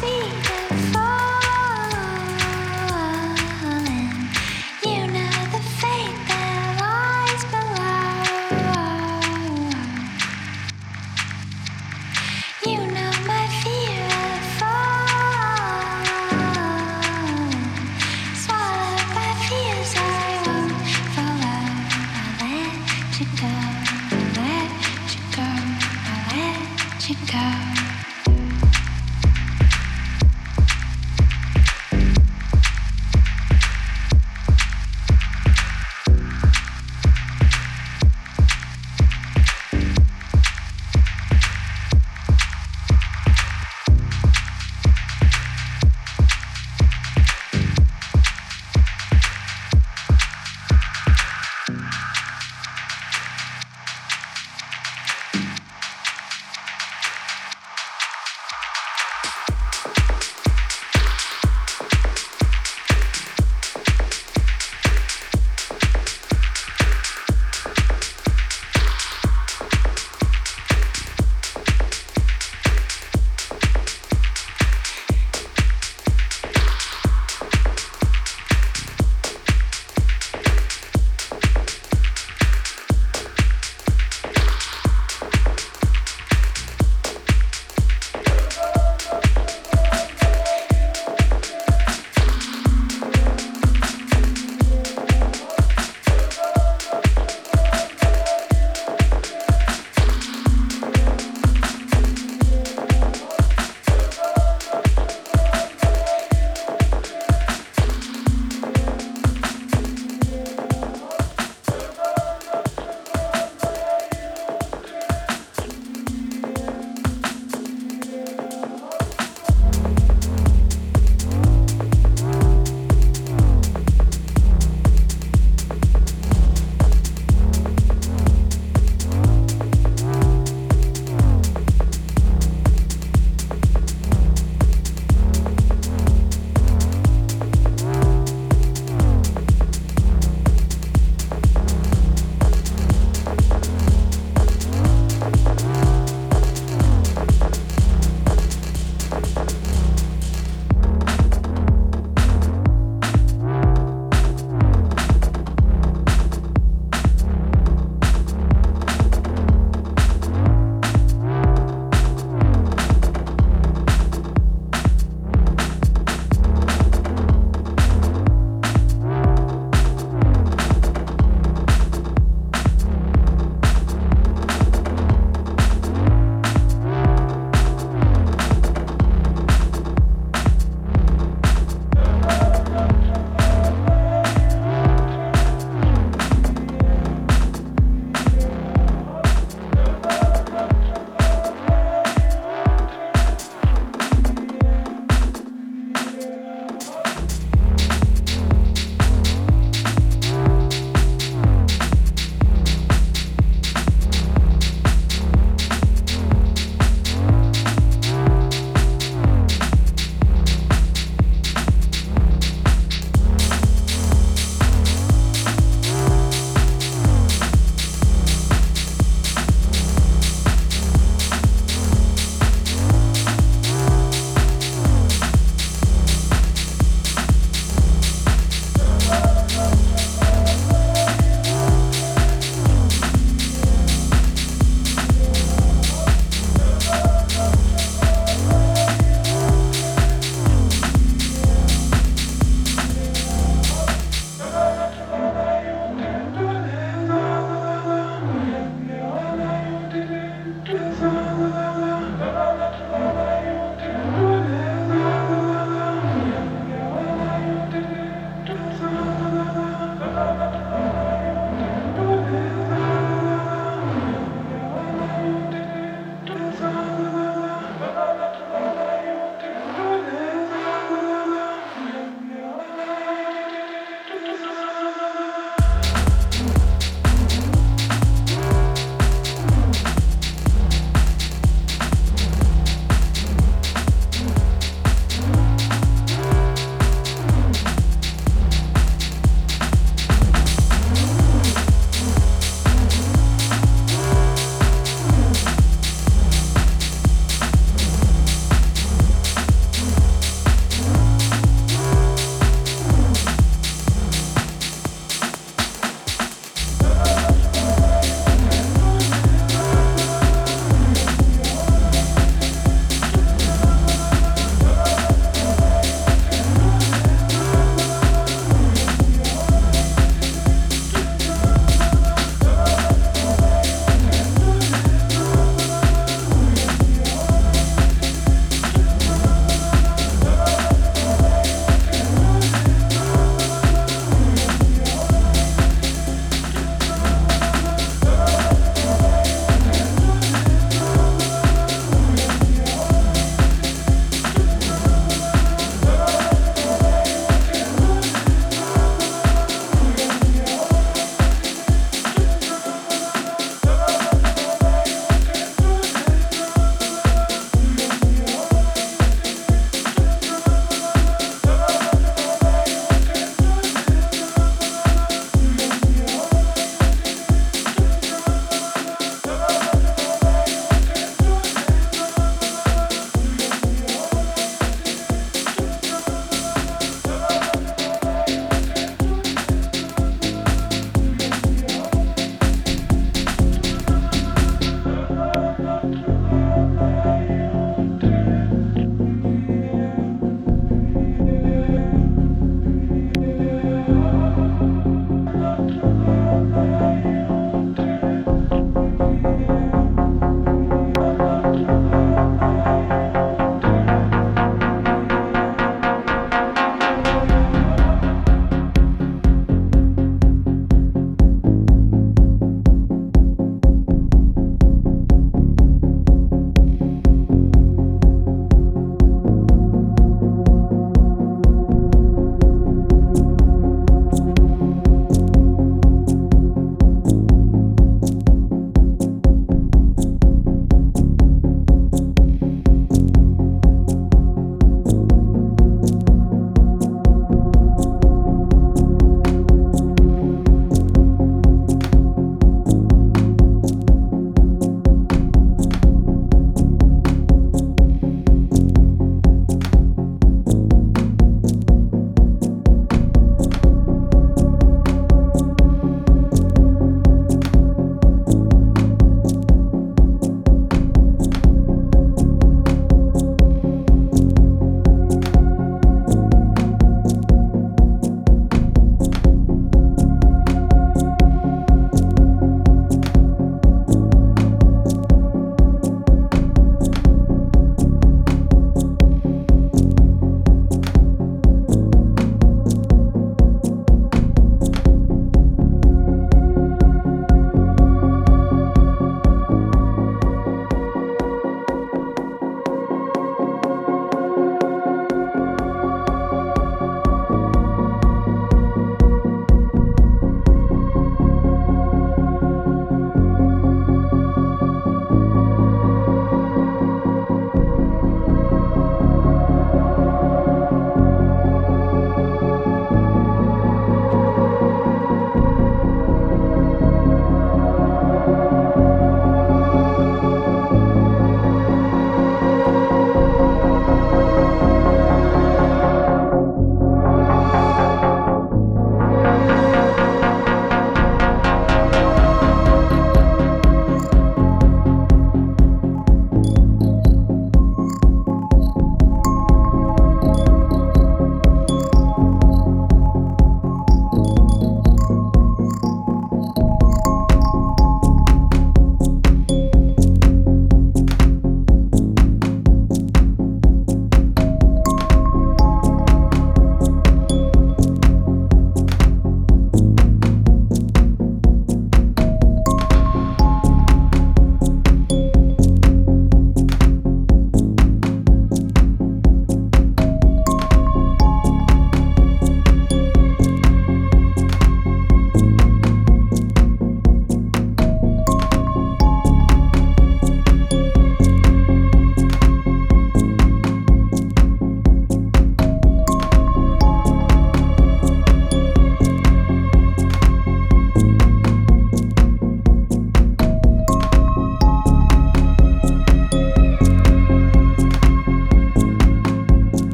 See.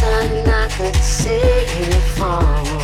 sun I could see you fall.